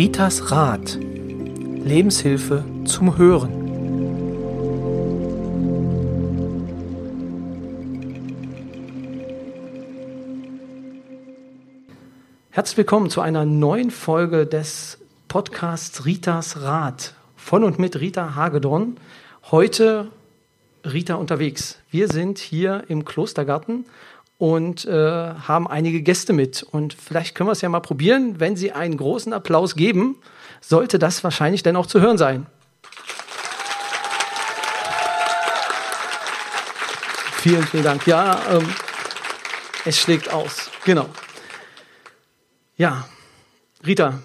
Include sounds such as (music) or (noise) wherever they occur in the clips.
Ritas Rat. Lebenshilfe zum Hören. Herzlich willkommen zu einer neuen Folge des Podcasts Ritas Rat von und mit Rita Hagedorn. Heute Rita unterwegs. Wir sind hier im Klostergarten und äh, haben einige Gäste mit. Und vielleicht können wir es ja mal probieren. Wenn Sie einen großen Applaus geben, sollte das wahrscheinlich dann auch zu hören sein. Vielen, vielen Dank. Ja, ähm, es schlägt aus. Genau. Ja, Rita,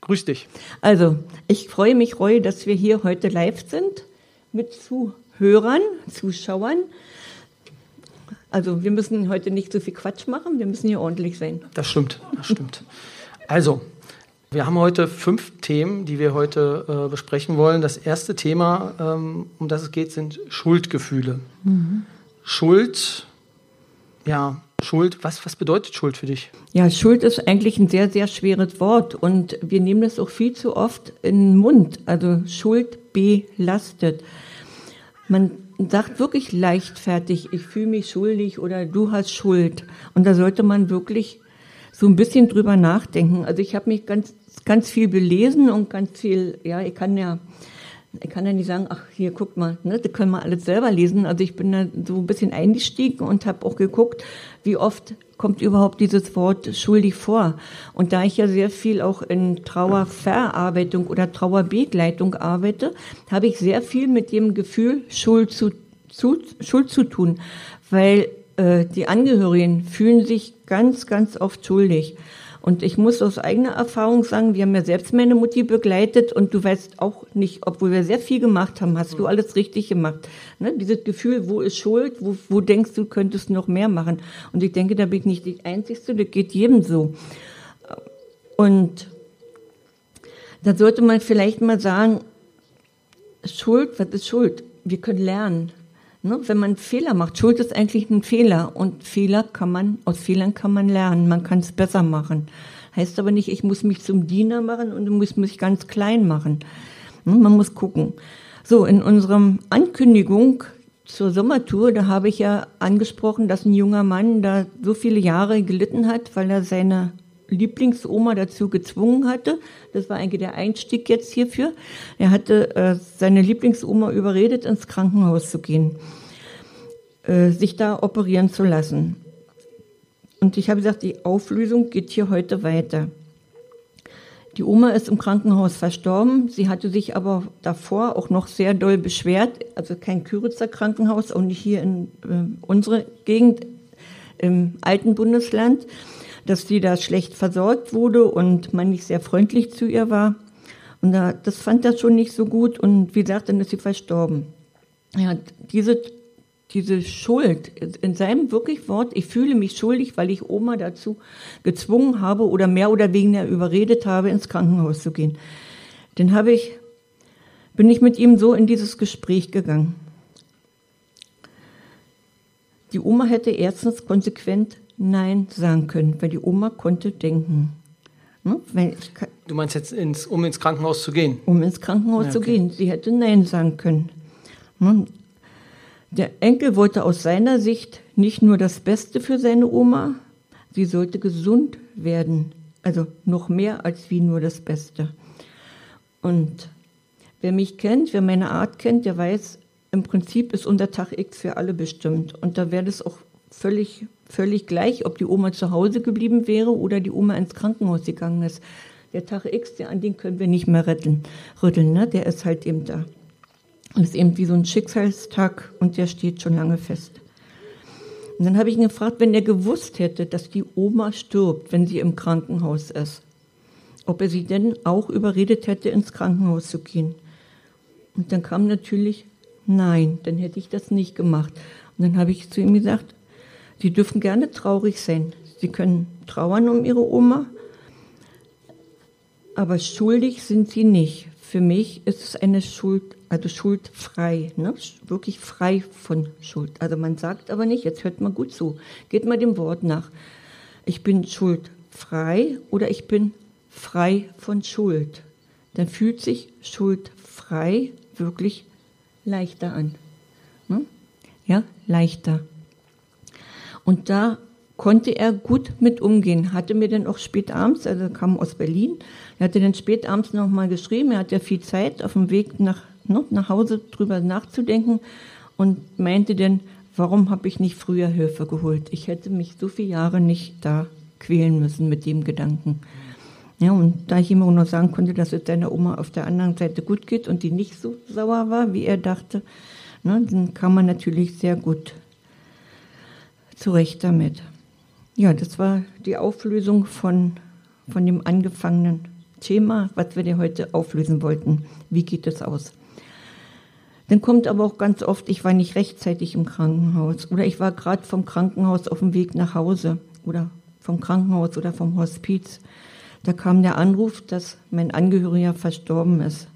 grüß dich. Also, ich freue mich, Roy, dass wir hier heute live sind mit Zuhörern, Zuschauern. Also wir müssen heute nicht so viel Quatsch machen, wir müssen hier ordentlich sein. Das stimmt, das stimmt. Also, wir haben heute fünf Themen, die wir heute äh, besprechen wollen. Das erste Thema, ähm, um das es geht, sind Schuldgefühle. Mhm. Schuld, ja, Schuld, was, was bedeutet Schuld für dich? Ja, Schuld ist eigentlich ein sehr, sehr schweres Wort und wir nehmen das auch viel zu oft in den Mund. Also Schuld belastet. Man sagt wirklich leichtfertig, ich fühle mich schuldig oder du hast Schuld. Und da sollte man wirklich so ein bisschen drüber nachdenken. Also ich habe mich ganz, ganz viel belesen und ganz viel, ja, ich kann ja, ich kann ja nicht sagen, ach hier, guckt mal, ne, das können wir alles selber lesen. Also ich bin da so ein bisschen eingestiegen und habe auch geguckt, wie oft kommt überhaupt dieses Wort schuldig vor. Und da ich ja sehr viel auch in Trauerverarbeitung oder Trauerbegleitung arbeite, habe ich sehr viel mit dem Gefühl Schuld zu, zu, Schuld zu tun, weil äh, die Angehörigen fühlen sich ganz, ganz oft schuldig. Und ich muss aus eigener Erfahrung sagen, wir haben ja selbst meine Mutti begleitet und du weißt auch nicht, obwohl wir sehr viel gemacht haben, hast du alles richtig gemacht. Ne? Dieses Gefühl, wo ist Schuld, wo, wo denkst du, könntest noch mehr machen. Und ich denke, da bin ich nicht die Einzige, das geht jedem so. Und da sollte man vielleicht mal sagen, Schuld, was ist Schuld? Wir können lernen. Ne? Wenn man Fehler macht, Schuld ist eigentlich ein Fehler und Fehler kann man, aus Fehlern kann man lernen, man kann es besser machen. Heißt aber nicht, ich muss mich zum Diener machen und muss mich ganz klein machen. Ne? Man muss gucken. So, in unserem Ankündigung zur Sommertour, da habe ich ja angesprochen, dass ein junger Mann da so viele Jahre gelitten hat, weil er seine Lieblingsoma dazu gezwungen hatte. Das war eigentlich der Einstieg jetzt hierfür. Er hatte äh, seine Lieblingsoma überredet, ins Krankenhaus zu gehen, äh, sich da operieren zu lassen. Und ich habe gesagt, die Auflösung geht hier heute weiter. Die Oma ist im Krankenhaus verstorben. Sie hatte sich aber davor auch noch sehr doll beschwert. Also kein Küritzer Krankenhaus, auch nicht hier in äh, unserer Gegend, im alten Bundesland dass sie da schlecht versorgt wurde und man nicht sehr freundlich zu ihr war. Und da, das fand er schon nicht so gut und wie gesagt, dann ist sie verstorben. Ja, diese, diese Schuld, in seinem wirklich Wort, ich fühle mich schuldig, weil ich Oma dazu gezwungen habe oder mehr oder weniger überredet habe, ins Krankenhaus zu gehen. Dann habe ich, bin ich mit ihm so in dieses Gespräch gegangen. Die Oma hätte erstens konsequent Nein sagen können, weil die Oma konnte denken. Hm? du meinst jetzt, ins, um ins Krankenhaus zu gehen? Um ins Krankenhaus ja, okay. zu gehen. Sie hätte Nein sagen können. Hm? Der Enkel wollte aus seiner Sicht nicht nur das Beste für seine Oma, sie sollte gesund werden. Also noch mehr als wie nur das Beste. Und wer mich kennt, wer meine Art kennt, der weiß, im Prinzip ist unser Tag X für alle bestimmt. Und da wäre es auch völlig völlig gleich, ob die Oma zu Hause geblieben wäre oder die Oma ins Krankenhaus gegangen ist. Der Tag X, an den können wir nicht mehr rütteln, rütteln ne? der ist halt eben da. Und ist eben wie so ein Schicksalstag und der steht schon lange fest. Und dann habe ich ihn gefragt, wenn er gewusst hätte, dass die Oma stirbt, wenn sie im Krankenhaus ist, ob er sie denn auch überredet hätte, ins Krankenhaus zu gehen. Und dann kam natürlich, nein, dann hätte ich das nicht gemacht. Und dann habe ich zu ihm gesagt, Sie dürfen gerne traurig sein. Sie können trauern um ihre Oma, aber schuldig sind sie nicht. Für mich ist es eine Schuld, also schuldfrei, ne? wirklich frei von Schuld. Also man sagt aber nicht, jetzt hört mal gut zu, geht mal dem Wort nach. Ich bin schuldfrei oder ich bin frei von Schuld. Dann fühlt sich schuldfrei wirklich leichter an. Ne? Ja, leichter. Und da konnte er gut mit umgehen. Hatte mir dann auch spät abends, also kam aus Berlin, er hatte dann spät abends nochmal geschrieben, er hat ja viel Zeit auf dem Weg nach, ne, nach Hause drüber nachzudenken und meinte dann, warum habe ich nicht früher Hilfe geholt? Ich hätte mich so viele Jahre nicht da quälen müssen mit dem Gedanken. Ja, und da ich ihm auch noch sagen konnte, dass es seiner Oma auf der anderen Seite gut geht und die nicht so sauer war, wie er dachte, ne, dann kam man natürlich sehr gut zurecht damit. Ja, das war die Auflösung von, von dem angefangenen Thema, was wir dir heute auflösen wollten. Wie geht es aus? Dann kommt aber auch ganz oft, ich war nicht rechtzeitig im Krankenhaus oder ich war gerade vom Krankenhaus auf dem Weg nach Hause oder vom Krankenhaus oder vom Hospiz. Da kam der Anruf, dass mein Angehöriger verstorben ist.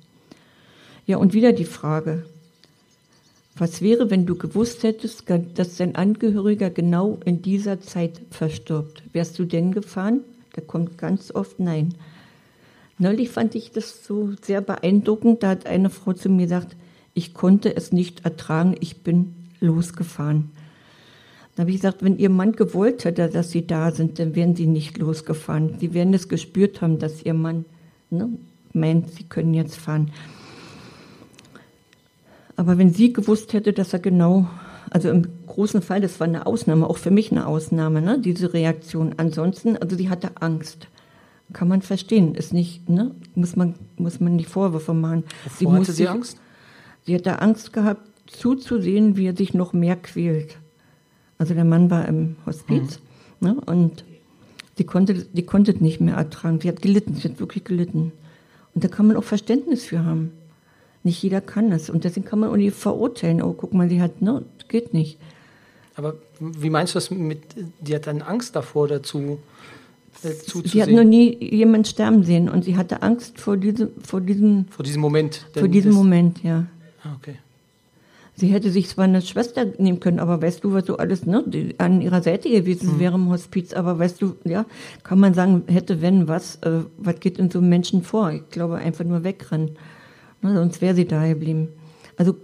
Ja, und wieder die Frage, was wäre, wenn du gewusst hättest, dass dein Angehöriger genau in dieser Zeit verstirbt? Wärst du denn gefahren? Da kommt ganz oft Nein. Neulich fand ich das so sehr beeindruckend. Da hat eine Frau zu mir gesagt, ich konnte es nicht ertragen, ich bin losgefahren. Da habe ich gesagt, wenn Ihr Mann gewollt hätte, dass Sie da sind, dann wären Sie nicht losgefahren. Sie werden es gespürt haben, dass Ihr Mann ne, meint, Sie können jetzt fahren. Aber wenn sie gewusst hätte, dass er genau, also im großen Fall, das war eine Ausnahme, auch für mich eine Ausnahme, ne, diese Reaktion. Ansonsten, also sie hatte Angst. Kann man verstehen, ist nicht, ne, muss man, muss man nicht Vorwürfe machen. Wovor sie hatte sie sich, Angst? Sie hatte Angst gehabt, zuzusehen, wie er sich noch mehr quält. Also der Mann war im Hospiz mhm. ne, und die konnte, die konnte es nicht mehr ertragen. Sie hat gelitten, sie hat wirklich gelitten. Und da kann man auch Verständnis für haben. Nicht jeder kann das. Und deswegen kann man auch nicht verurteilen. Oh, guck mal, die hat, ne, geht nicht. Aber wie meinst du das mit, die hat dann Angst davor dazu, äh, zuzusehen? Sie hat noch nie jemanden sterben sehen und sie hatte Angst vor diesem, vor diesem, vor diesem Moment. Vor diesem Moment, ja. Ah, okay. Sie hätte sich zwar eine Schwester nehmen können, aber weißt du, was so alles ne, an ihrer Seite gewesen mhm. wäre im Hospiz, aber weißt du, ja, kann man sagen, hätte, wenn, was, äh, was geht in so einem Menschen vor? Ich glaube, einfach nur wegrennen. Ne, sonst wäre sie da geblieben. Also,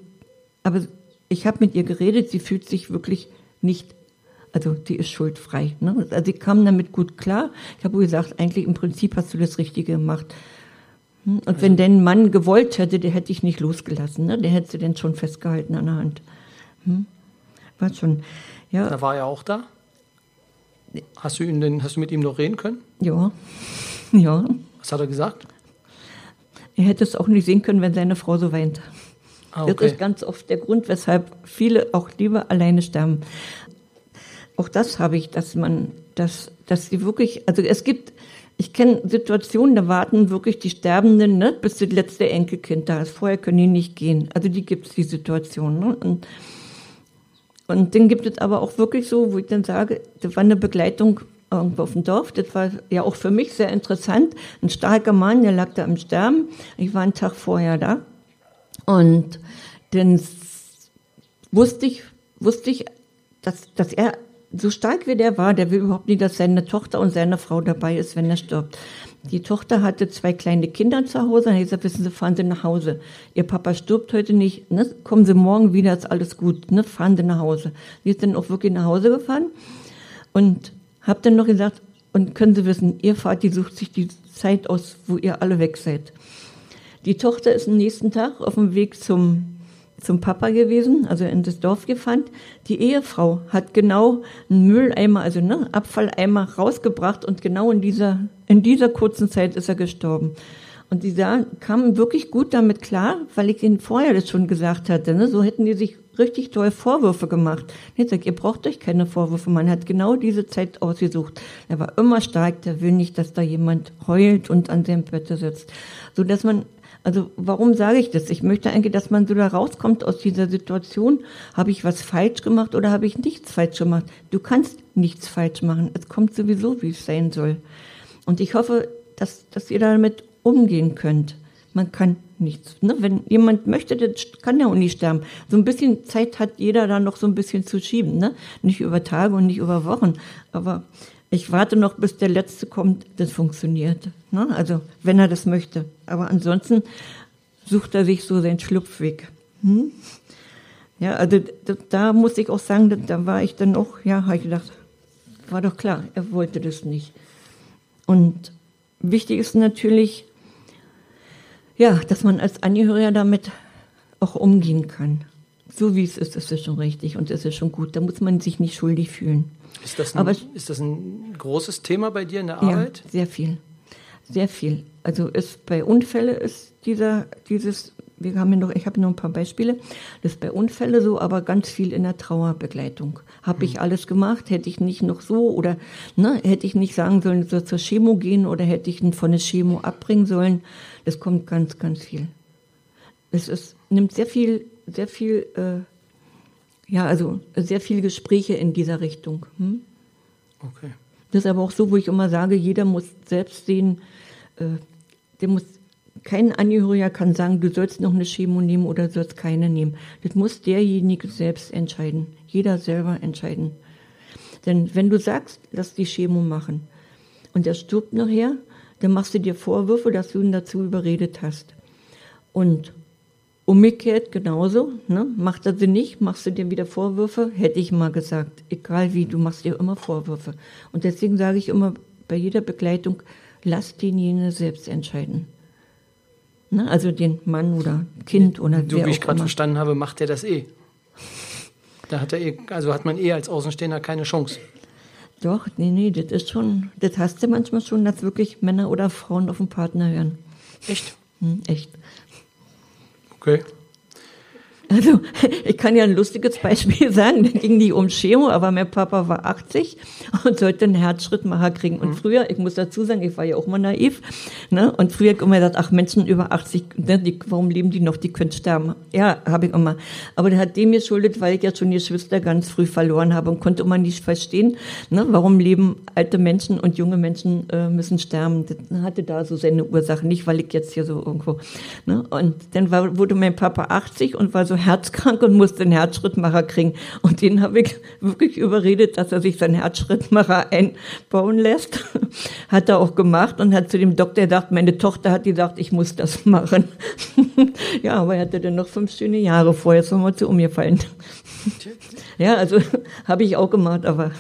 aber ich habe mit ihr geredet, sie fühlt sich wirklich nicht, also sie ist schuldfrei. Ne? Also sie kam damit gut klar. Ich habe gesagt, eigentlich im Prinzip hast du das Richtige gemacht. Hm? Und also, wenn dein Mann gewollt hätte, der hätte ich nicht losgelassen. Ne? Der hätte sie dann schon festgehalten an der Hand. Hm? War schon. Ja. Da war er auch da? Hast du, ihn denn, hast du mit ihm noch reden können? Ja. (laughs) Ja. Was hat er gesagt? Er hätte es auch nicht sehen können, wenn seine Frau so weint. Ah, okay. Das ist ganz oft der Grund, weshalb viele auch lieber alleine sterben. Auch das habe ich, dass man, dass, dass sie wirklich, also es gibt, ich kenne Situationen, da warten wirklich die Sterbenden, ne, bis das letzte Enkelkind da ist. Vorher können die nicht gehen. Also die gibt es, die Situation. Ne? Und, und dann gibt es aber auch wirklich so, wo ich dann sage, da war eine Begleitung irgendwo auf dem Dorf. Das war ja auch für mich sehr interessant. Ein starker Mann, der lag da im Sterben. Ich war einen Tag vorher da. Und dann wusste ich, wusste ich, dass, dass er so stark wie der war, der will überhaupt nicht, dass seine Tochter und seine Frau dabei ist, wenn er stirbt. Die Tochter hatte zwei kleine Kinder zu Hause. Dann hat gesagt, wissen Sie, fahren Sie nach Hause. Ihr Papa stirbt heute nicht. Ne? Kommen Sie morgen wieder, ist alles gut. Ne? Fahren Sie nach Hause. Sie ist dann auch wirklich nach Hause gefahren. Und hab dann noch gesagt, und können Sie wissen, Ihr Vati sucht sich die Zeit aus, wo ihr alle weg seid. Die Tochter ist am nächsten Tag auf dem Weg zum, zum Papa gewesen, also in das Dorf gefahren. Die Ehefrau hat genau einen Mülleimer, also ne, Abfalleimer rausgebracht und genau in dieser, in dieser kurzen Zeit ist er gestorben. Und die sah, kamen wirklich gut damit klar, weil ich ihnen vorher das schon gesagt hatte. Ne? So hätten die sich richtig toll Vorwürfe gemacht. Ich sage, ihr braucht euch keine Vorwürfe. Man hat genau diese Zeit ausgesucht. Er war immer stark, der will nicht, dass da jemand heult und an seinem Bett sitzt. So dass man, also warum sage ich das? Ich möchte eigentlich, dass man so da rauskommt aus dieser Situation. Habe ich was falsch gemacht oder habe ich nichts falsch gemacht? Du kannst nichts falsch machen. Es kommt sowieso, wie es sein soll. Und ich hoffe, dass, dass ihr damit umgehen könnt. Man kann nichts. Ne? Wenn jemand möchte, dann kann er auch nicht sterben. So ein bisschen Zeit hat jeder da noch so ein bisschen zu schieben. Ne? Nicht über Tage und nicht über Wochen. Aber Ich warte noch, bis der Letzte kommt, das funktioniert. Ne? Also, wenn er das möchte. Aber ansonsten sucht er sich so seinen Schlupfweg. Hm? Ja, also da, da muss ich auch sagen, da, da war ich dann auch, ja, habe ich gedacht, war doch klar, er wollte das nicht. Und wichtig ist natürlich, ja, dass man als Angehöriger damit auch umgehen kann. So wie es ist, ist es schon richtig und es ist schon gut. Da muss man sich nicht schuldig fühlen. Ist das ein, Aber, ist das ein großes Thema bei dir in der Arbeit? Ja, sehr viel. Sehr viel. Also ist bei Unfällen ist dieser, dieses, wir haben ja noch, ich habe noch ein paar Beispiele, das ist bei Unfällen so, aber ganz viel in der Trauerbegleitung. Habe mhm. ich alles gemacht, hätte ich nicht noch so oder ne, hätte ich nicht sagen sollen, so zur Chemo gehen oder hätte ich ihn von der Chemo abbringen sollen. Das kommt ganz, ganz viel. Es ist, nimmt sehr viel, sehr viel äh, ja, also sehr viele Gespräche in dieser Richtung. Hm? Okay. Das ist aber auch so, wo ich immer sage, jeder muss selbst sehen, äh, der muss, kein Angehöriger kann sagen, du sollst noch eine Chemo nehmen oder sollst keine nehmen. Das muss derjenige selbst entscheiden. Jeder selber entscheiden. Denn wenn du sagst, lass die Chemo machen und er stirbt nachher, dann machst du dir Vorwürfe, dass du ihn dazu überredet hast. Und Umgekehrt genauso, ne? macht er sie nicht, machst du dir wieder Vorwürfe, hätte ich mal gesagt. Egal wie, du machst dir immer Vorwürfe. Und deswegen sage ich immer bei jeder Begleitung, lass denjenigen selbst entscheiden. Ne? Also den Mann oder Kind oder Du, wie ich gerade verstanden habe, macht er das eh. Da hat er eh, also hat man eh als Außenstehender keine Chance. Doch, nee, nee, das ist schon, das hast du manchmal schon, dass wirklich Männer oder Frauen auf den Partner hören. Echt? Hm, echt. Okay. Also, (laughs) ich kann ja ein lustiges Beispiel (laughs) sagen. Da ging die um Chemo, aber mein Papa war 80 und sollte einen Herzschrittmacher kriegen. Und mhm. früher, ich muss dazu sagen, ich war ja auch mal naiv, ne? Und früher habe ich immer gesagt, ach, Menschen über 80, ne, die, warum leben die noch? Die können sterben. Ja, habe ich immer. Aber der hat dem geschuldet, weil ich ja schon die Geschwister ganz früh verloren habe und konnte immer nicht verstehen, ne? Warum leben alte Menschen und junge Menschen äh, müssen sterben. Das hatte da so seine Ursache, nicht weil ich jetzt hier so irgendwo, ne? Und dann war, wurde mein Papa 80 und war so herzkrank und musste einen Herzschrittmacher kriegen. Und den habe ich wirklich überredet, dass er sich seinen Herzschrittmacher einbauen lässt. hat er auch gemacht und hat zu dem Doktor gesagt, meine Tochter hat gesagt, ich muss das machen. (laughs) ja, aber er hatte dann noch fünf schöne Jahre vorher, ist nochmal zu umgefallen. ja, also habe ich auch gemacht, aber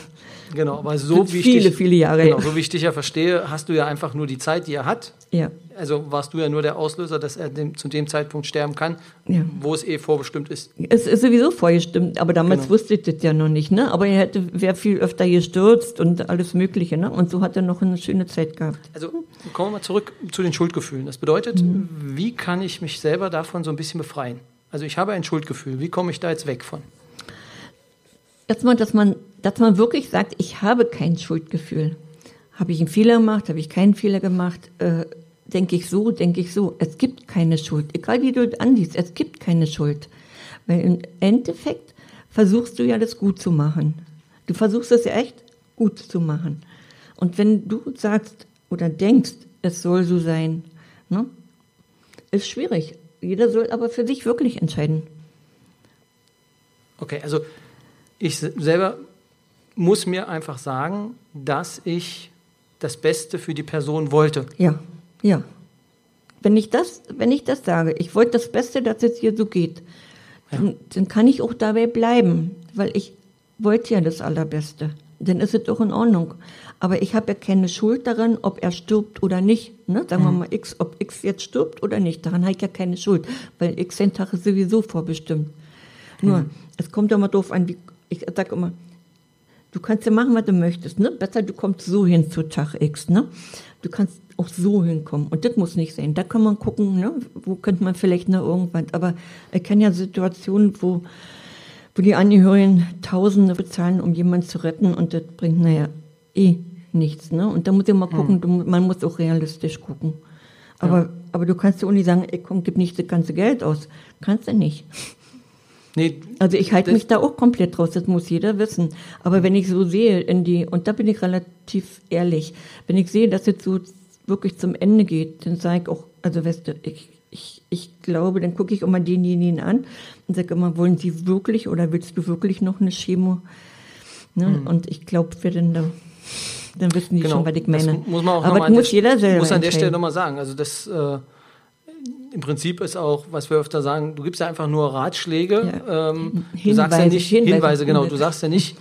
Genau, aber so wie viele, viele Jahre. Genau, so wie ich dich ja verstehe, hast du ja einfach nur die Zeit, die er hat. Ja. Also warst du ja nur der Auslöser, dass er dem, zu dem Zeitpunkt sterben kann, ja. wo es eh vorbestimmt ist. Es ist sowieso vorbestimmt, aber damals genau. wusste ich das ja noch nicht, ne? Aber er hätte, wäre viel öfter gestürzt und alles Mögliche, ne? Und so hat er noch eine schöne Zeit gehabt. Also kommen wir mal zurück zu den Schuldgefühlen. Das bedeutet, mhm. wie kann ich mich selber davon so ein bisschen befreien? Also ich habe ein Schuldgefühl. Wie komme ich da jetzt weg von? Erstmal, dass man dass man wirklich sagt, ich habe kein Schuldgefühl. Habe ich einen Fehler gemacht, habe ich keinen Fehler gemacht, äh, denke ich so, denke ich so. Es gibt keine Schuld, egal wie du ansiehst, es gibt keine Schuld. Weil im Endeffekt versuchst du ja das gut zu machen. Du versuchst es ja echt gut zu machen. Und wenn du sagst oder denkst, es soll so sein, ne, ist schwierig. Jeder soll aber für sich wirklich entscheiden. Okay, also ich selber muss mir einfach sagen, dass ich das Beste für die Person wollte. Ja, ja. Wenn ich das, wenn ich das sage, ich wollte das Beste, dass es hier so geht, ja. dann, dann, kann ich auch dabei bleiben, weil ich wollte ja das Allerbeste. Dann ist es doch in Ordnung. Aber ich habe ja keine Schuld daran, ob er stirbt oder nicht. Ne? Sagen mhm. wir mal X, ob X jetzt stirbt oder nicht. Daran habe ich ja keine Schuld, weil X den Tag ist sowieso vorbestimmt. Nur, mhm. es kommt ja mal doof an, wie, ich sage immer, Du kannst ja machen, was du möchtest. Ne? Besser, du kommst so hin zu Tag X. Ne? Du kannst auch so hinkommen. Und das muss nicht sein. Da kann man gucken, ne? wo könnte man vielleicht noch irgendwann. Aber ich kenne ja Situationen, wo, wo die Angehörigen Tausende bezahlen, um jemanden zu retten. Und das bringt, naja, eh nichts. Ne? Und da muss ich mal gucken, hm. man muss auch realistisch gucken. Aber, ja. aber du kannst ja auch nicht sagen, ey, komm, gib nicht das ganze Geld aus. Kannst du nicht. Nee, also ich halte mich da auch komplett raus, das muss jeder wissen. Aber wenn ich so sehe, in die, und da bin ich relativ ehrlich, wenn ich sehe, dass es so wirklich zum Ende geht, dann sage ich auch, also weißt du, ich, ich, ich glaube, dann gucke ich immer denjenigen an und sage immer, wollen Sie wirklich oder willst du wirklich noch eine Chemo? Ne? Mhm. Und ich glaube, wir denn da Dann wissen die Genau. schon, was ich meine. Das muss man auch Aber das muss der, jeder selber muss an der Stelle nochmal sagen. Also das äh, im Prinzip ist auch, was wir öfter sagen, du gibst ja einfach nur Ratschläge. Ja. Ähm, du sagst ja Hinweise, nicht Hinweise, Hinweise, genau. Hinweise. Du sagst ja nicht,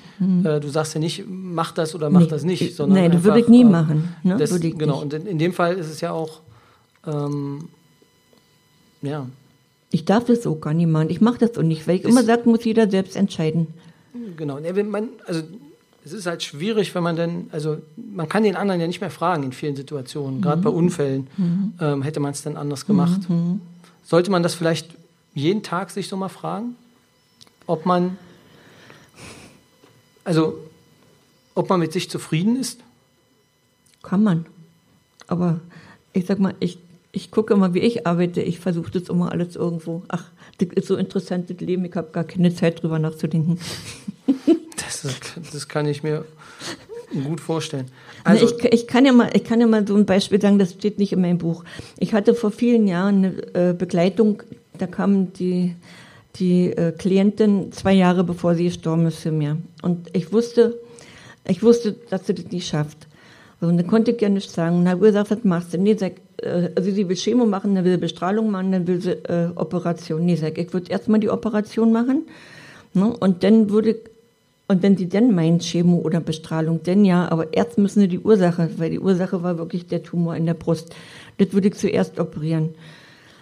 äh, du sagst ja nicht, mach das oder mach Nee. das nicht, sondern Nein, das würde ich nie äh, machen, ne? Das, ich genau. nicht. Und in, in dem Fall ist es ja auch, ähm, ja, Ich darf das auch gar nicht machen. Ich mache das auch nicht, weil ich Ist- immer sage, muss jeder selbst entscheiden. Genau. Man, also es ist halt schwierig, wenn man dann, also man kann den anderen ja nicht mehr fragen in vielen Situationen. Gerade bei Unfällen ähm, hätte man es dann anders gemacht. Sollte man das vielleicht jeden Tag sich so mal fragen, ob man, also ob man mit sich zufrieden ist? Kann man. Aber ich sag mal, ich, ich gucke immer, wie ich arbeite. Ich versuche das immer alles irgendwo. Ach, das ist so interessant, das Leben. Ich habe gar keine Zeit, drüber nachzudenken. Das, kann ich mir gut vorstellen. Also, ich, ich, kann ja mal, ich kann ja mal so ein Beispiel sagen, das steht nicht in meinem Buch. Ich hatte vor vielen Jahren eine äh, Begleitung, da kam die, die äh, Klientin zwei Jahre bevor sie gestorben ist für mir. Und ich wusste, ich wusste, dass sie das nicht schafft. Und dann konnte ich ja nicht sagen, na, gesagt, was machst du? Nee, sag, äh, also sie will Chemo machen, dann will sie Bestrahlung machen, dann will sie äh, Operation. Nee, sag, ich würde erstmal die Operation machen. Ne? Und dann würde ich und wenn sie denn meinen Chemo oder Bestrahlung, denn ja, aber erst müssen sie die Ursache, weil die Ursache war wirklich der Tumor in der Brust. Das würde ich zuerst operieren.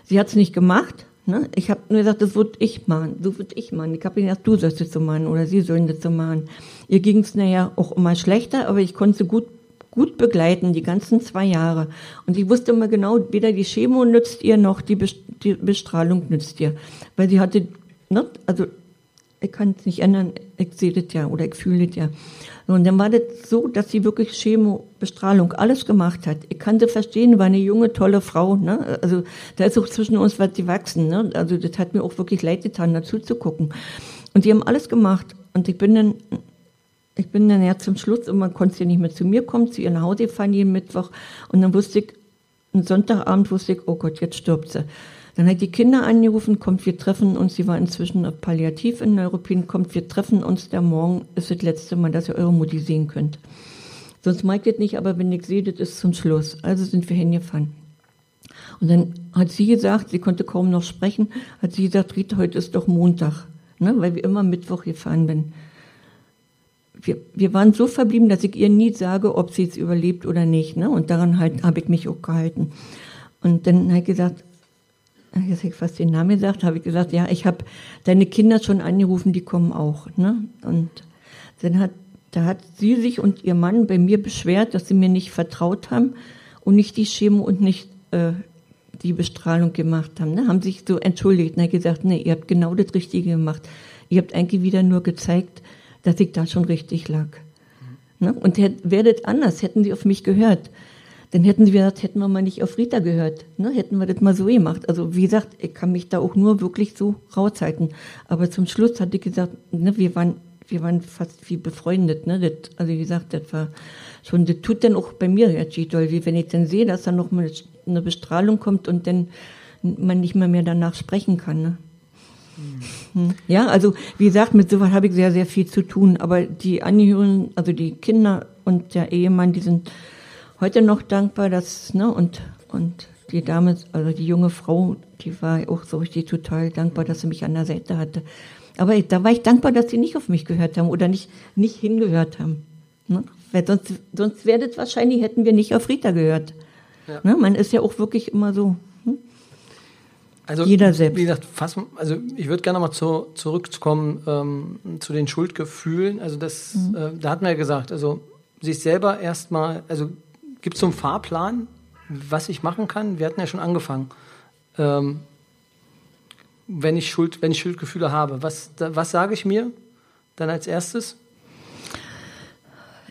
Sie hat es nicht gemacht. Ne? Ich habe nur gesagt, das würde ich machen, so würde ich machen. Ich habe gesagt, du sollst das so machen oder sie sollen das so machen. Ihr ging es naja auch immer schlechter, aber ich konnte sie gut, gut begleiten, die ganzen zwei Jahre. Und ich wusste immer genau, weder die Chemo nützt ihr, noch die Bestrahlung nützt ihr. Weil sie hatte, ne? also ich kann es nicht ändern, ich sehe das ja oder ich fühle das ja. Und dann war das so, dass sie wirklich Chemo, Bestrahlung, alles gemacht hat. Ich kann sie verstehen, war eine junge, tolle Frau. Ne? Also da ist auch zwischen uns was gewachsen. Ne? Also das hat mir auch wirklich leid getan, dazu zu gucken. Und die haben alles gemacht. Und ich bin dann, ich bin dann ja zum Schluss, immer konnte sie nicht mehr zu mir kommen, zu ihr nach Hause fahren jeden Mittwoch. Und dann wusste ich, einen Sonntagabend wusste ich, oh Gott, jetzt stirbt sie. Dann hat die Kinder angerufen, kommt, wir treffen uns. Sie war inzwischen Palliativ in Neuruppin, kommt, wir treffen uns. Der Morgen ist das letzte Mal, dass ihr eure Mutti sehen könnt. Sonst mag ich das nicht, aber wenn ich sehe, das ist zum Schluss. Also sind wir hingefahren. Und dann hat sie gesagt, sie konnte kaum noch sprechen, hat sie gesagt, Rita, heute ist doch Montag, ne, weil wir immer Mittwoch gefahren bin. Wir, wir waren so verblieben, dass ich ihr nie sage, ob sie es überlebt oder nicht. Ne? Und daran halt, habe ich mich auch gehalten. Und dann hat ich gesagt, jetzt habe ich fast den Namen gesagt, habe ich gesagt, ja, ich habe deine Kinder schon angerufen, die kommen auch. Ne? Und dann hat, da hat sie sich und ihr Mann bei mir beschwert, dass sie mir nicht vertraut haben und nicht die Chemo und nicht äh, die Bestrahlung gemacht haben. Ne? Haben sich so entschuldigt und hat gesagt, nee, ihr habt genau das Richtige gemacht. Ihr habt eigentlich wieder nur gezeigt, dass ich da schon richtig lag. Ne? Und hätt- wäre das anders, hätten sie auf mich gehört. Dann hätten sie gesagt, hätten wir mal nicht auf Rita gehört. Ne? Hätten wir das mal so gemacht. Also wie gesagt, ich kann mich da auch nur wirklich so raushalten. Aber zum Schluss hatte ich gesagt, ne, wir waren, wir waren fast wie befreundet. Ne? Das, also wie gesagt, das war schon, das tut dann auch bei mir jetzt doll, wie wenn ich dann sehe, dass da noch mal eine Bestrahlung kommt und dann man nicht mehr mehr danach sprechen kann. Ne? Hm. Ja, also wie gesagt, mit sowas habe ich sehr, sehr viel zu tun. Aber die Angehörigen, also die Kinder und der Ehemann, die sind heute noch dankbar, dass, ne, und, und die Dame, also die junge Frau, die war auch so richtig total dankbar, dass sie mich an der Seite hatte. Aber da war ich dankbar, dass sie nicht auf mich gehört haben oder nicht, nicht hingehört haben. Ne? Weil sonst, sonst wäre das wahrscheinlich, hätten wir nicht auf Rita gehört. Ja. Ne? Man ist ja auch wirklich immer so. Hm? Also, Jeder selbst. Wie gesagt, fast, also ich würde gerne mal zu, zurückkommen ähm, zu den Schuldgefühlen. Also das, Mhm. äh, da hatten wir ja gesagt, also sich selber erstmal, also gibt es so einen Fahrplan, was ich machen kann? Wir hatten ja schon angefangen. Ähm, wenn ich Schuld, wenn ich Schuldgefühle habe, was, was sage ich mir dann als erstes?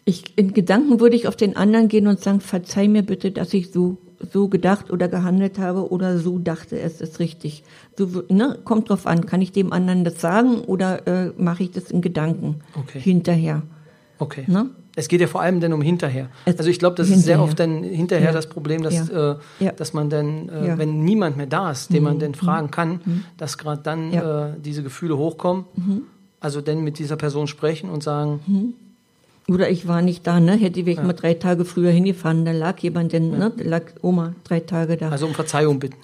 Ich, in Gedanken würde ich auf den anderen gehen und sagen, verzeih mir bitte, dass ich so, so gedacht oder gehandelt habe oder so dachte, es ist richtig. So, ne, kommt drauf an, kann ich dem anderen das sagen oder äh, mache ich das in Gedanken Okay. hinterher? Okay. Ne? Es geht ja vor allem dann um hinterher. Also ich glaube, das ist sehr hinterher. oft dann hinterher Ja. das Problem, dass, Ja. äh, Ja. dass man dann, äh. Mhm. wenn niemand mehr da ist, den man dann fragen kann, dass gerade dann. Mhm. äh, diese Gefühle hochkommen. Also dann mit dieser Person sprechen und sagen, Oder ich war nicht da, ne? Hätte ich mal drei Tage früher hingefahren, da lag jemand, denn, ne? Da lag Oma drei Tage da. Also um Verzeihung bitten.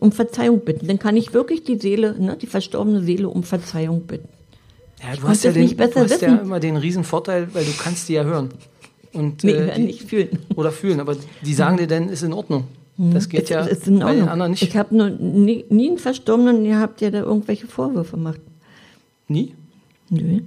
Um Verzeihung bitten. Dann kann ich wirklich die Seele, ne? Die verstorbene Seele um Verzeihung bitten. Ja, du hast ja, den, nicht besser du hast ja immer den riesen Vorteil, weil du kannst die ja hören. Und, Nee, äh, die, nicht fühlen. (laughs) Oder fühlen, aber die sagen dir dann, ist in Ordnung. Das geht Es- ja es bei den anderen nicht. Ich habe nie, nie einen Verstorbenen gehabt, der da irgendwelche Vorwürfe macht. Nie? Nö.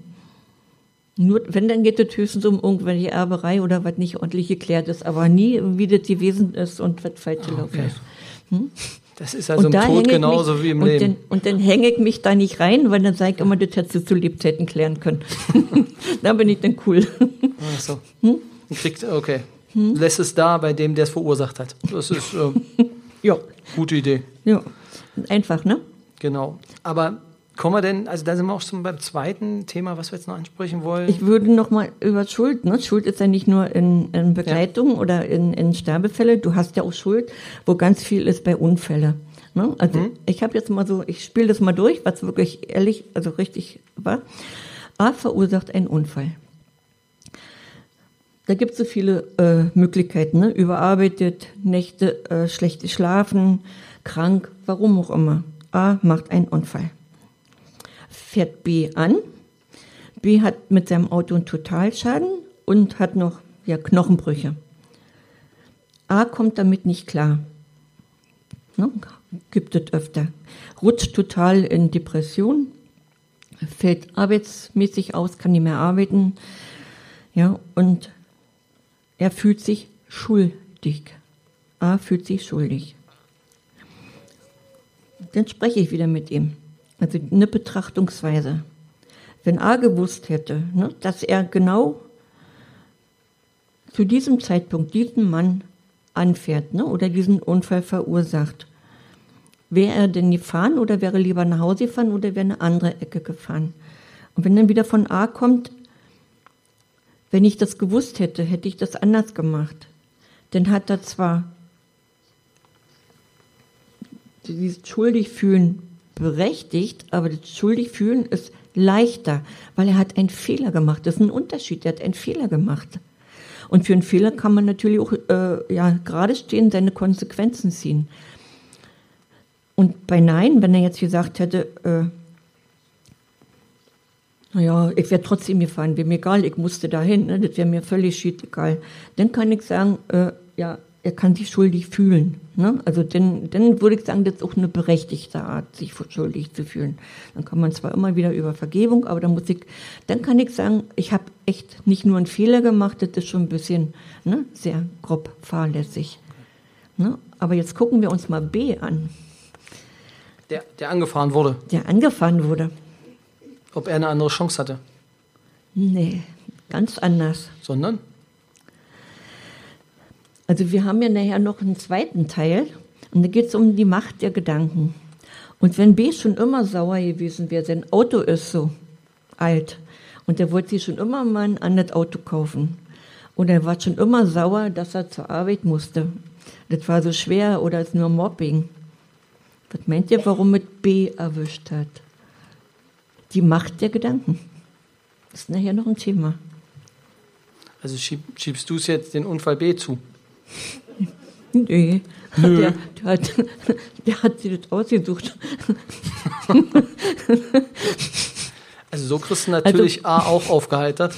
Nur, wenn, dann geht es höchstens um irgendwelche Erberei oder was nicht ordentlich geklärt ist, aber nie, wie das gewesen ist und was falsch gelaufen Okay. ist. Das ist also im da Tod genauso mich, wie im und Leben. Dann, und dann hänge ich mich da nicht rein, weil dann sage ich immer, das hättest du zu Lebzeiten klären können. (laughs) da bin ich dann cool. Ach so. Hm? Kriegt, okay. Lässt es da bei dem, der es verursacht hat. Das ist ähm, (laughs) ja. gute Idee. ja. Einfach, ne? Genau. Aber kommen wir denn, also da sind wir auch schon beim zweiten Thema, was wir jetzt noch ansprechen wollen. Ich würde noch mal über Schuld, ne? Schuld ist ja nicht nur in, in Begleitung oder in, in Sterbefälle, du hast ja auch Schuld, wo ganz viel ist bei Unfälle. Ne? Also ich habe jetzt mal so, ich spiele das mal durch, was wirklich ehrlich, also richtig war. A verursacht einen Unfall. Da gibt es so viele äh, Möglichkeiten, ne? überarbeitet, Nächte, äh, schlechtes Schlafen, krank, warum auch immer. A macht einen Unfall. Fährt B an, B hat mit seinem Auto einen Totalschaden und hat noch ja, Knochenbrüche. A kommt damit nicht klar. Ne? Gibt es öfter. Rutscht total in Depression, fällt arbeitsmäßig aus, kann nicht mehr arbeiten. Ja, und er fühlt sich schuldig. A fühlt sich schuldig. Dann spreche ich wieder mit ihm. Also eine Betrachtungsweise. Wenn A gewusst hätte, ne, dass er genau zu diesem Zeitpunkt diesen Mann anfährt ne, oder diesen Unfall verursacht, wäre er denn gefahren oder wäre lieber nach Hause gefahren oder wäre eine andere Ecke gefahren? Und wenn dann wieder von A kommt, wenn ich das gewusst hätte, hätte ich das anders gemacht. Dann hat er zwar dieses Schuldigfühlen berechtigt, aber das Schuldigfühlen ist leichter, weil er hat einen Fehler gemacht. Das ist ein Unterschied, er hat einen Fehler gemacht. Und für einen Fehler kann man natürlich auch äh, ja, gerade stehen, seine Konsequenzen ziehen. Und bei Nein, wenn er jetzt gesagt hätte, äh, naja, ich wäre trotzdem gefahren, wäre mir egal, ich musste dahin, ne, das wäre mir völlig egal. Dann kann ich sagen, äh, ja, er kann sich schuldig fühlen. Ne? Also dann, dann würde ich sagen, das ist auch eine berechtigte Art, sich schuldig zu fühlen. Dann kann man zwar immer wieder über Vergebung, aber dann muss ich, dann kann ich sagen, ich habe echt nicht nur einen Fehler gemacht, das ist schon ein bisschen ne, sehr grob fahrlässig. Ne? Aber jetzt gucken wir uns mal B an, der, der angefahren wurde. der angefahren wurde. Ob er eine andere Chance hatte. Nee, ganz anders. Sondern? Also wir haben ja nachher noch einen zweiten Teil und da geht es um die Macht der Gedanken. Und wenn B schon immer sauer gewesen wäre, sein Auto ist so alt und er wollte sich schon immer mal ein anderes Auto kaufen und er war schon immer sauer, dass er zur Arbeit musste. Das war so schwer oder ist nur Mobbing. Was meint ihr, warum mit B erwischt hat? Die Macht der Gedanken. Das ist nachher noch ein Thema. Also schieb, schiebst du es jetzt den Unfall B zu? Nee, Der, der, hat, (laughs) der hat sich das ausgesucht. Also so kriegst du natürlich A auch aufgeheitert.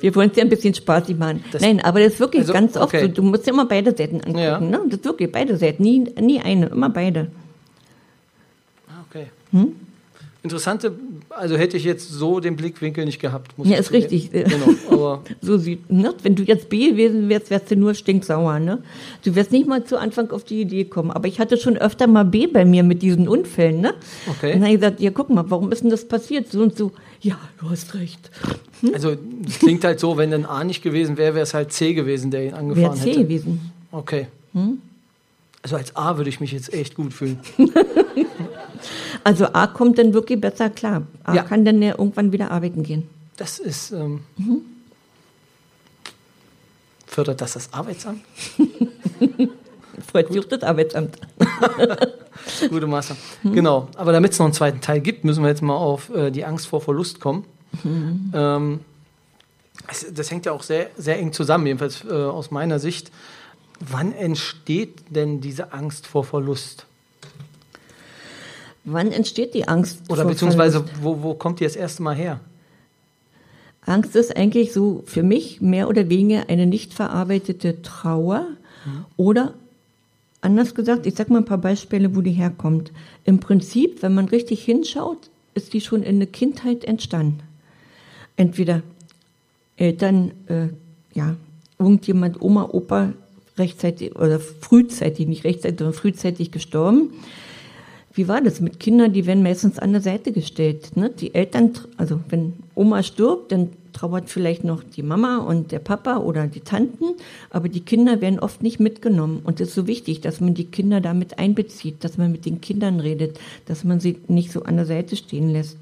Wir wollen es ja ein bisschen spaßig machen. Das- Nein, aber das ist wirklich Also, ganz oft okay. so. Du musst ja immer beide Seiten angucken. Ja. Ne? Das ist wirklich beide Seiten. Nie, nie eine, immer beide. Ah, Okay. Hm? Interessante, also hätte ich jetzt so den Blickwinkel nicht gehabt. Muss Ja, ist zugeben. richtig. Genau, aber (laughs) So sieht, ne? Wenn du jetzt B gewesen wärst, wärst du nur stinksauer, ne? Du wärst nicht mal zu Anfang auf die Idee kommen. Aber ich hatte schon öfter mal B bei mir mit diesen Unfällen, ne? Okay. Und dann habe ich gesagt, ja, guck mal, warum ist denn das passiert? So und so. Ja, du hast recht. also es klingt halt so, wenn dann A nicht gewesen wäre, wäre es halt C gewesen, der ihn Wäre angefahren C hätte. gewesen. Okay. Hm? Also als A würde ich mich jetzt echt gut fühlen. (laughs) Also A kommt dann wirklich besser klar. A Ja. kann dann ja irgendwann wieder arbeiten gehen. Das ist. Ähm, Mhm. Fördert das das Arbeitsamt? (laughs) freut sich das Arbeitsamt. (laughs) Gute Masse. Hm. Genau. Aber damit es noch einen zweiten Teil gibt, müssen wir jetzt mal auf äh, die Angst vor Verlust kommen. Hm. Ähm, das, das, hängt ja auch sehr, sehr eng zusammen, jedenfalls äh, aus meiner Sicht. Wann entsteht denn diese Angst vor Verlust? Wann entsteht die Angst? Oder beziehungsweise, wo, wo kommt die das erste Mal her? Angst ist eigentlich so für mich mehr oder weniger eine nicht verarbeitete Trauer mhm. oder anders gesagt, ich sage mal ein paar Beispiele, wo die herkommt. Im Prinzip, wenn man richtig hinschaut, ist die schon in der Kindheit entstanden. Entweder Eltern, äh, ja, irgendjemand, Oma, Opa, rechtzeitig oder frühzeitig, nicht rechtzeitig, sondern frühzeitig gestorben wie war das mit Kindern, die werden meistens an der Seite gestellt. Ne? Die Eltern, also wenn Oma stirbt, dann trauert vielleicht noch die Mama und der Papa oder die Tanten, aber die Kinder werden oft nicht mitgenommen. Und es ist so wichtig, dass man die Kinder damit einbezieht, dass man mit den Kindern redet, dass man sie nicht so an der Seite stehen lässt.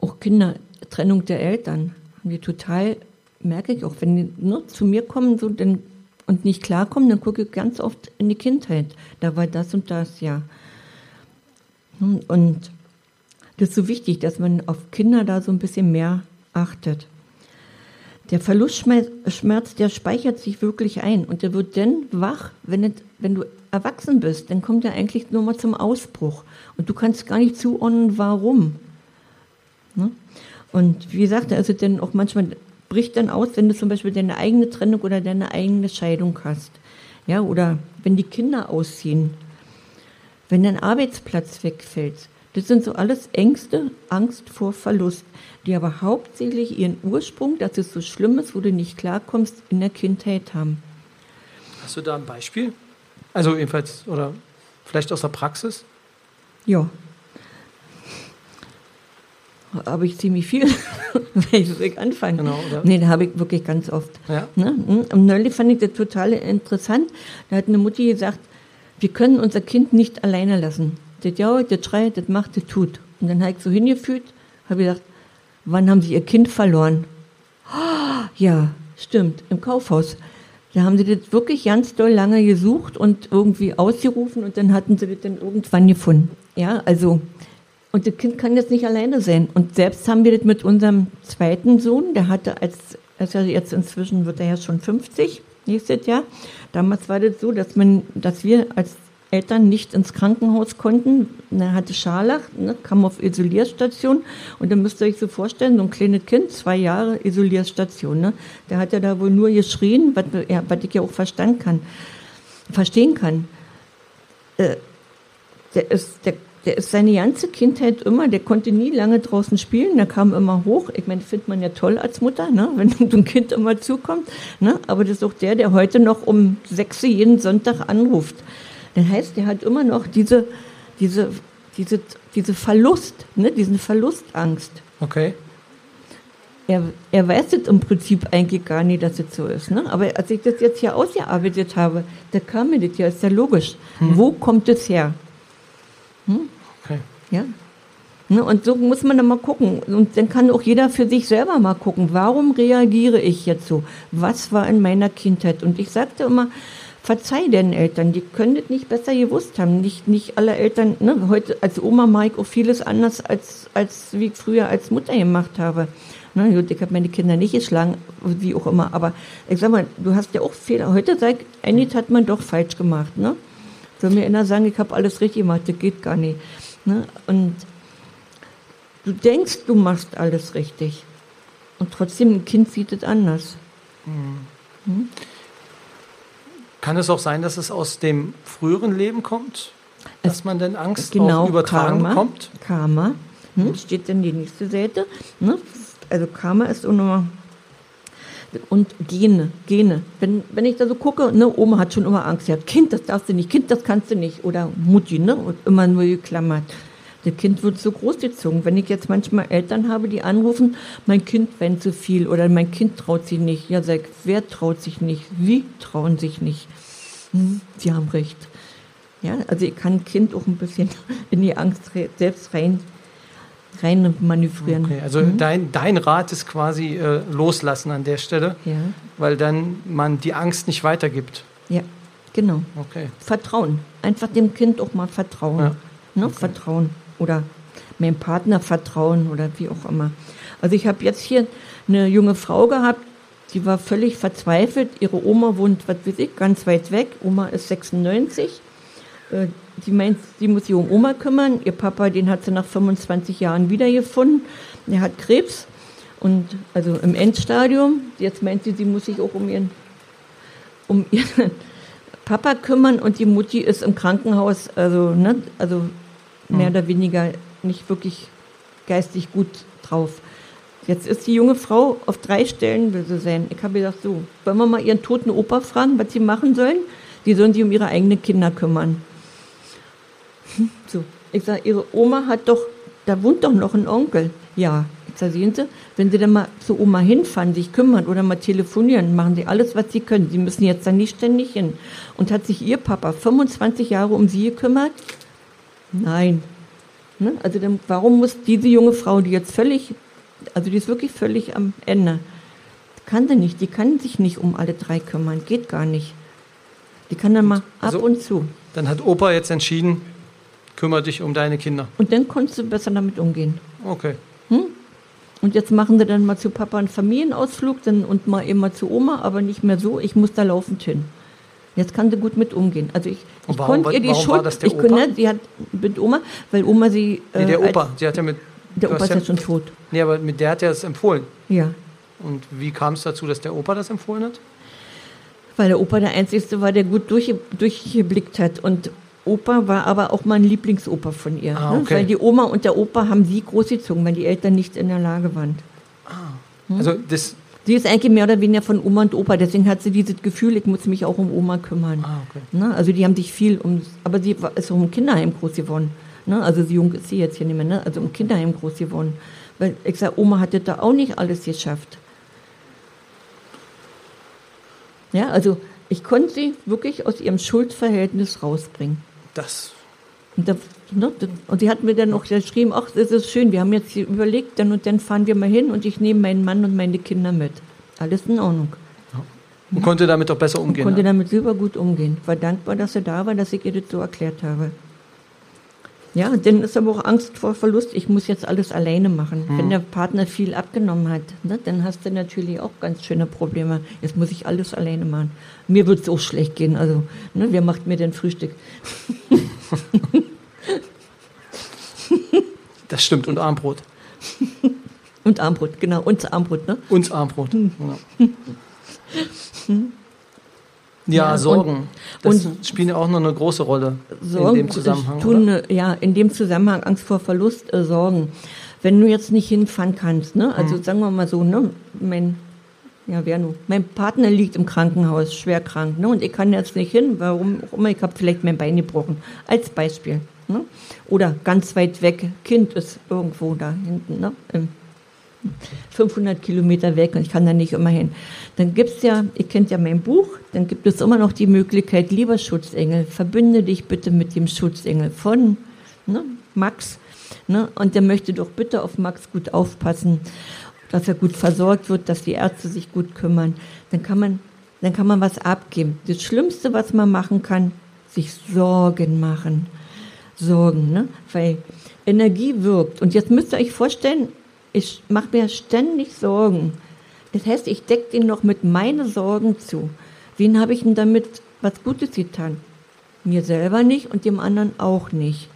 Auch Kinder, Trennung der Eltern, haben wir total, merke ich auch, wenn die nur zu mir kommen so, dann, und nicht klarkommen, dann gucke ich ganz oft in die Kindheit. Da war das und das, ja. Und das ist so wichtig, dass man auf Kinder da so ein bisschen mehr achtet. Der Verlustschmerz, der speichert sich wirklich ein und der wird dann wach, wenn, wenn du erwachsen bist, dann kommt er eigentlich nur mal zum Ausbruch und du kannst gar nicht zuordnen, warum. Ne? Und wie gesagt, also dann auch manchmal bricht dann aus, wenn du zum Beispiel deine eigene Trennung oder deine eigene Scheidung hast. Ja, oder wenn die Kinder ausziehen wenn dein Arbeitsplatz wegfällt. Das sind so alles Ängste, Angst vor Verlust, die aber hauptsächlich ihren Ursprung, dass es so schlimm ist, wo du nicht klarkommst, in der Kindheit haben. Hast du da ein Beispiel? Also jedenfalls, oder vielleicht aus der Praxis? Ja. Habe ich ziemlich viel, (laughs) wenn ich direkt anfange. Genau, oder? Nee, da habe ich wirklich ganz oft. Ja. Ne? Und neulich fand ich das total interessant. Da hat eine Mutti gesagt, wir können unser Kind nicht alleine lassen. Das jault, das schreit, das macht, das tut. Und dann habe ich so hingefühlt, habe gedacht, wann haben Sie Ihr Kind verloren? Oh, (gasps) ja, stimmt, im Kaufhaus. Da haben sie das wirklich ganz doll lange gesucht und irgendwie ausgerufen und dann hatten sie das dann irgendwann gefunden. Ja, also, und das Kind kann jetzt nicht alleine sein. Und selbst haben wir das mit unserem zweiten Sohn, der hatte als, also jetzt inzwischen wird er ja schon 50, nächstes Jahr. Damals war das so, dass man, dass wir als Eltern nicht ins Krankenhaus konnten. Er hatte Scharlach, ne, kam auf Isolierstation und dann müsst ihr euch so vorstellen, so ein kleines Kind, zwei Jahre Isolierstation, ne, der hat ja da wohl nur geschrien, was, ja, was ich ja auch verstanden kann, verstehen kann. Äh, der ist, der der ist seine ganze Kindheit immer, der konnte nie lange draußen spielen, der kam immer hoch. Ich meine, findet man ja toll als Mutter, ne? wenn (laughs) ein Kind immer zukommt. Ne? Aber das ist auch der, der heute noch um sechs jeden Sonntag anruft. Das heißt, der hat immer noch diese, diese, diese, diese Verlust, ne? diesen Verlustangst. Okay. Er, er weiß es im Prinzip eigentlich gar nicht, dass es so ist. Ne? Aber als ich das jetzt hier ausgearbeitet habe, da kam mir das ja, ist ja logisch. Hm. Wo kommt es her? Hm? Okay. Ja. Ne, und so muss man dann mal gucken. Und dann kann auch jeder für sich selber mal gucken, warum reagiere ich jetzt so? Was war in meiner Kindheit? Und ich sagte immer, verzeih den Eltern, die können das nicht besser gewusst haben. Nicht, nicht alle Eltern, ne, heute als Oma Mike auch vieles anders als, als wie ich früher als Mutter gemacht habe. Ne, gut, ich habe meine Kinder nicht geschlagen, wie auch immer, aber ich sag mal, du hast ja auch Fehler. Heute sagt, eigentlich hat man doch falsch gemacht, ne? Soll mir einer sagen, ich habe alles richtig gemacht, das geht gar nicht. Ne? Und du denkst, du machst alles richtig. Und trotzdem, ein Kind sieht es anders. Mhm. Hm? Kann es auch sein, dass es aus dem früheren Leben kommt? Dass es man denn Angst genau, auch übertragen Karma, bekommt? Karma. Hm? Steht dann die nächste Seite. Ne? Also Karma ist auch nochmal und Gene, Gene. Wenn, wenn ich da so gucke, ne, Oma hat schon immer Angst gehabt. Kind, das darfst du nicht, Kind, das kannst du nicht. Oder Mutti, ne, und immer nur geklammert. Das Kind wird so großgezogen. Wenn ich jetzt manchmal Eltern habe, die anrufen, mein Kind weint zu viel oder mein Kind traut sich nicht. Ja, sag, wer traut sich nicht? Sie trauen sich nicht. Hm, sie haben recht. Ja, also ich kann Kind auch ein bisschen (laughs) in die Angst selbst rein rein manövrieren. Okay, also mhm. dein, dein Rat ist quasi äh, loslassen an der Stelle, ja. weil dann man die Angst nicht weitergibt. Ja, Genau. Okay. Vertrauen. Einfach dem Kind auch mal vertrauen. Ja. Ne? Vertrauen. Oder meinem Partner vertrauen oder wie auch immer. Also ich habe jetzt hier eine junge Frau gehabt, die war völlig verzweifelt. Ihre Oma wohnt, was weiß ich, ganz weit weg. Oma ist 96. Die meint, sie muss sich um Oma kümmern. Ihr Papa, den hat sie nach 25 Jahren wiedergefunden. Er hat Krebs und also im Endstadium. Jetzt meint sie, sie muss sich auch um ihren, um (laughs) ihren Papa kümmern und die Mutti ist im Krankenhaus, also, ne, also mehr oder weniger nicht wirklich geistig gut drauf. Jetzt ist die junge Frau auf drei Stellen will sie sein. Ich habe gesagt, so, wollen wir mal ihren toten Opa fragen, was sie machen sollen? Die sollen sich um ihre eigenen Kinder kümmern. (laughs) So, ich sage, ihre Oma hat doch, da wohnt doch noch ein Onkel. Ja, ich sage, sehen Sie, wenn Sie dann mal zu Oma hinfahren, sich kümmern oder mal telefonieren, machen Sie alles, was Sie können. Sie müssen jetzt da nicht ständig hin. Und hat sich Ihr Papa 25 Jahre um Sie gekümmert? Nein. Ne? Also dann, warum muss diese junge Frau, die jetzt völlig, also die ist wirklich völlig am Ende, kann sie nicht, die kann sich nicht um alle drei kümmern, geht gar nicht. Die kann dann mal ab Also- und zu. Dann hat Opa jetzt entschieden, kümmere dich um deine Kinder. Und dann konntest du besser damit umgehen. Okay. Und jetzt machen sie dann mal zu Papa einen Familienausflug dann, und mal immer zu Oma, aber nicht mehr so, ich muss da laufend hin. Jetzt kann sie gut mit umgehen. Also ich, Und ich warum konnte ihr die Schuld, der ich, Opa? ne, sie hat mit Oma, weil Oma sie... Nee, äh, der als- Opa. Sie hat ja mit. Der Opa ist ja schon tot. Nee, aber mit der hat er es empfohlen. Ja. Und wie kam es dazu, dass der Opa das empfohlen hat? Weil der Opa der Einzige war, der gut durch, durchgeblickt hat. Und Opa war aber auch mal ein Lieblingsopa von ihr. Ah, ne? okay. Weil die Oma und der Opa haben sie großgezogen, weil die Eltern nicht in der Lage waren. Hm? Also das. Sie ist eigentlich mehr oder weniger von Oma und Opa, deswegen hat sie dieses Gefühl, ich muss mich auch um Oma kümmern. Ah, okay. Ne? Also die haben sich viel um, aber sie war- ist auch im Kinderheim groß geworden. Ne? Also so jung ist sie jetzt hier nicht mehr, ne? also im Kinderheim groß geworden. Weil ich sage, Oma hatte da auch nicht alles geschafft. Ja, also ich konnte sie wirklich aus ihrem Schuldverhältnis rausbringen. Das. Und, da, ne, und sie hat mir dann auch geschrieben, ach, das ist schön, wir haben jetzt überlegt, dann und dann fahren wir mal hin und ich nehme meinen Mann und meine Kinder mit. Alles in Ordnung. Und konnte damit auch besser umgehen. konnte ne? damit super gut umgehen. War dankbar, dass er da war, dass ich ihr das so erklärt habe. Ja, und dann ist aber auch Angst vor Verlust. Ich muss jetzt alles alleine machen. Hm. Wenn der Partner viel abgenommen hat, ne, dann hast du natürlich auch ganz schöne Probleme. Jetzt muss ich alles alleine machen. Mir wird es auch schlecht gehen. Also, ne, wer macht mir denn Frühstück? (laughs) Das stimmt. Und Armbrot. Und Armbrot, genau. Und Armbrot, ne? Uns Armbrot. Hm. Ja, (laughs) ja, Ja, Sorgen. das und- spielen ja auch noch eine große Rolle Sorgen, in dem Zusammenhang. tun, oder? ja, in dem Zusammenhang Angst vor Verlust, äh, Sorgen. Wenn du jetzt nicht hinfahren kannst, ne, also Mhm. sagen wir mal so, ne, mein, ja, wer nur, mein Partner liegt im Krankenhaus, schwer krank, ne, und ich kann jetzt nicht hin, warum auch immer, ich habe vielleicht mein Bein gebrochen, als Beispiel, ne, oder ganz weit weg, Kind ist irgendwo da hinten, ne, im 500 Kilometer weg und ich kann da nicht immer hin. Dann gibt's ja, ihr kennt ja mein Buch, dann gibt es immer noch die Möglichkeit, lieber Schutzengel, verbinde dich bitte mit dem Schutzengel von ne, Max. Ne, und der möchte doch bitte auf Max gut aufpassen, dass er gut versorgt wird, dass die Ärzte sich gut kümmern. Dann kann man, dann kann man was abgeben. Das Schlimmste, was man machen kann, sich Sorgen machen. Sorgen, ne? weil Energie wirkt. Und jetzt müsst ihr euch vorstellen, ich mache mir ständig Sorgen. Das heißt, ich decke den noch mit meinen Sorgen zu. Wen habe ich denn damit was Gutes getan? Mir selber nicht und dem anderen auch nicht.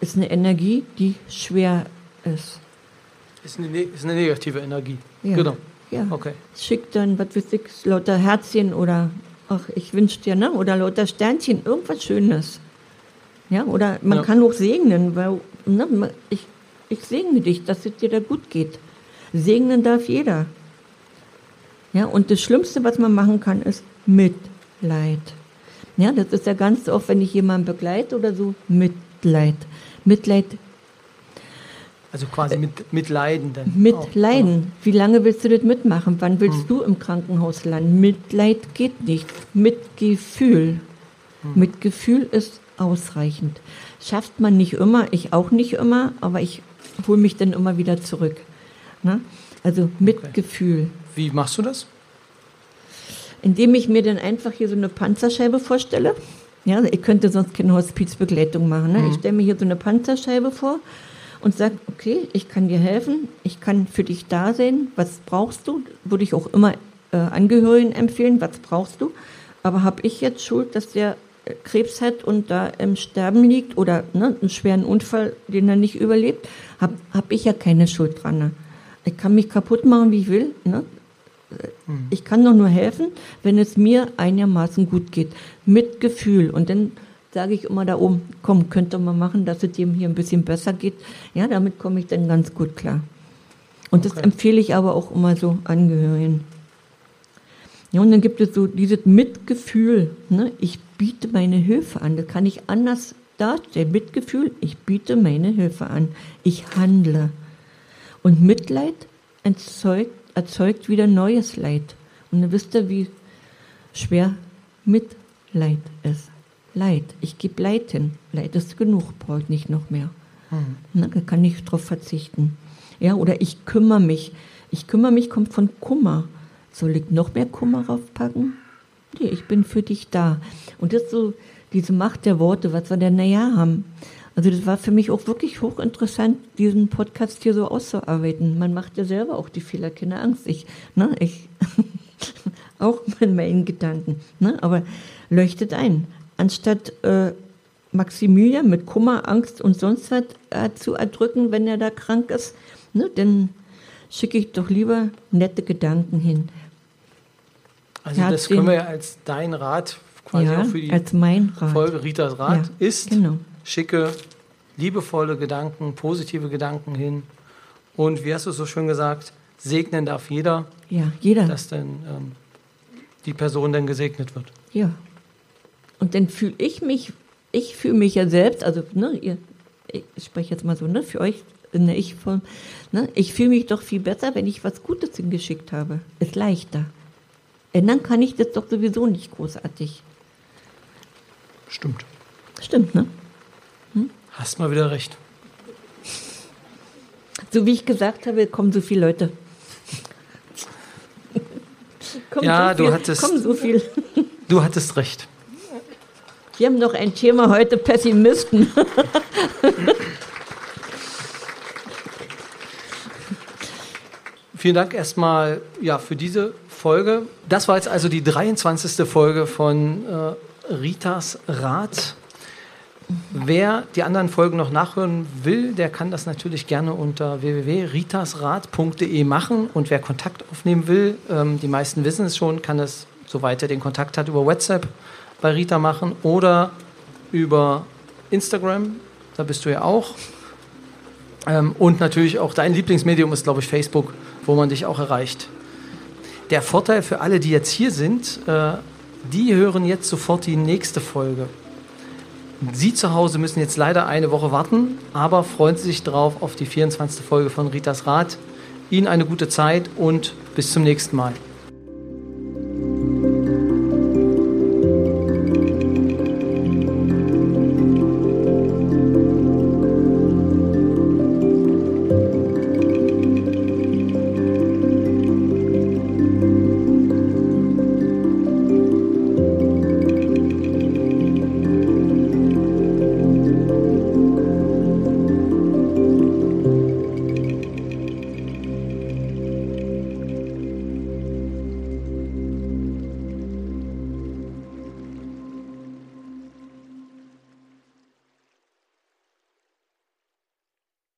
Ist eine Energie, die schwer ist. Ist eine, ne- ist eine negative Energie. Ja. Genau. Ja. Okay. Schickt dann, was weiß ich, lauter Herzchen oder, ach, ich wünsche dir, ne? Oder lauter Sternchen, irgendwas Schönes. Ja, oder man Ja. kann auch segnen, weil, ne, ich, ich segne dich, dass es dir da gut geht. Segnen darf jeder. Ja, und das Schlimmste, was man machen kann, ist Mitleid. Ja, das ist ja ganz oft, wenn ich jemanden begleite oder so, Mitleid. Mitleid Also quasi mit, mit Leiden dann. mit auch. Leiden. Wie lange willst du das mitmachen? Wann willst du im Krankenhaus landen? Mitleid geht nicht. Mitgefühl. Mitgefühl ist ausreichend. Schafft man nicht immer, ich auch nicht immer, aber ich hole mich dann immer wieder zurück. Ne? Also Mitgefühl. Wie machst du das? indem ich mir dann einfach hier so eine Panzerscheibe vorstelle. Ja, ich könnte sonst keine Hospizbegleitung machen. Ne? Mhm. Ich stelle mir hier so eine Panzerscheibe vor und sage, okay, ich kann dir helfen, ich kann für dich da sein. Was brauchst du? Würde ich auch immer äh, Angehörigen empfehlen, was brauchst du? Aber habe ich jetzt Schuld, dass der Krebs hat und da im Sterben liegt oder ne, einen schweren Unfall, den er nicht überlebt, habe hab ich ja keine Schuld dran. Ne? Ich kann mich kaputt machen, wie ich will. Ne? Mhm. Ich kann doch nur helfen, wenn es mir einigermaßen gut geht. Mit Gefühl. Und dann sage ich immer da oben, komm, könnt ihr mal machen, dass es dem hier ein bisschen besser geht. Ja, damit komme ich dann ganz gut klar. Und okay. das empfehle ich aber auch immer so Angehörigen. Ja, und dann gibt es so dieses Mitgefühl. Ne? Ich biete meine Hilfe an. Das kann ich anders darstellen. Mitgefühl, ich biete meine Hilfe an. Ich handle. Und Mitleid erzeugt erzeugt wieder neues Leid. Und dann wisst ihr, wie schwer Mitleid ist. Leid. Ich gebe Leid hin. Leid ist genug, brauche nicht noch mehr. Mhm. Na, da kann ich drauf verzichten. Ja, oder ich kümmere mich. Ich kümmere mich kommt von Kummer. Soll ich noch mehr Kummer raufpacken? Nee, ich bin für dich da. Und das so diese Macht der Worte, was wir denn naja haben. Also das war für mich auch wirklich hochinteressant, diesen Podcast hier so auszuarbeiten. Man macht ja selber auch die Fehler, keine Angst. Ich, ne, ich (laughs) auch mit meinen Gedanken. Ne, aber leuchtet ein. Anstatt äh, Maximilian mit Kummer, Angst und sonst was äh, zu erdrücken, wenn er da krank ist, ne, dann schicke ich doch lieber nette Gedanken hin. Also das können wir ja als dein Rat quasi ja, auch für die als mein Rat. Folge Ritas Rat ja, ist. Genau schicke, liebevolle Gedanken, positive Gedanken hin. Und wie hast du es so schön gesagt, segnen darf jeder. Ja, jeder. Dass dann ähm, die Person dann gesegnet wird. Ja. Und dann fühle ich mich, ich fühle mich ja selbst, also ne, ihr, ich spreche jetzt mal so, ne, für euch in der Ich-Form, ne, ich fühle mich doch viel besser, wenn ich was Gutes hingeschickt habe. Ist leichter. Ändern kann ich das doch sowieso nicht großartig. Stimmt. Stimmt, ne? Hast mal wieder recht. So wie ich gesagt habe, kommen so viele Leute. ja, so viel, du hattest. Kommen so viel. Du hattest recht. Wir haben noch ein Thema heute Pessimisten. Vielen Dank erstmal ja, für diese Folge. Das war jetzt also die 23. Folge von äh, Ritas Rat. Wer die anderen Folgen noch nachhören will, der kann das natürlich gerne unter www.ritasrat.de machen. Und wer Kontakt aufnehmen will, ähm, die meisten wissen es schon, kann es, soweit er den Kontakt hat, über WhatsApp bei Rita machen oder über Instagram. Da bist du ja auch. Ähm, und natürlich auch dein Lieblingsmedium ist, glaube ich, Facebook, wo man dich auch erreicht. Der Vorteil für alle, die jetzt hier sind, äh, die hören jetzt sofort die nächste Folge. Sie zu Hause müssen jetzt leider eine Woche warten, aber freuen Sie sich drauf auf die 24. Folge von Ritas Rat. Ihnen eine gute Zeit und bis zum nächsten Mal.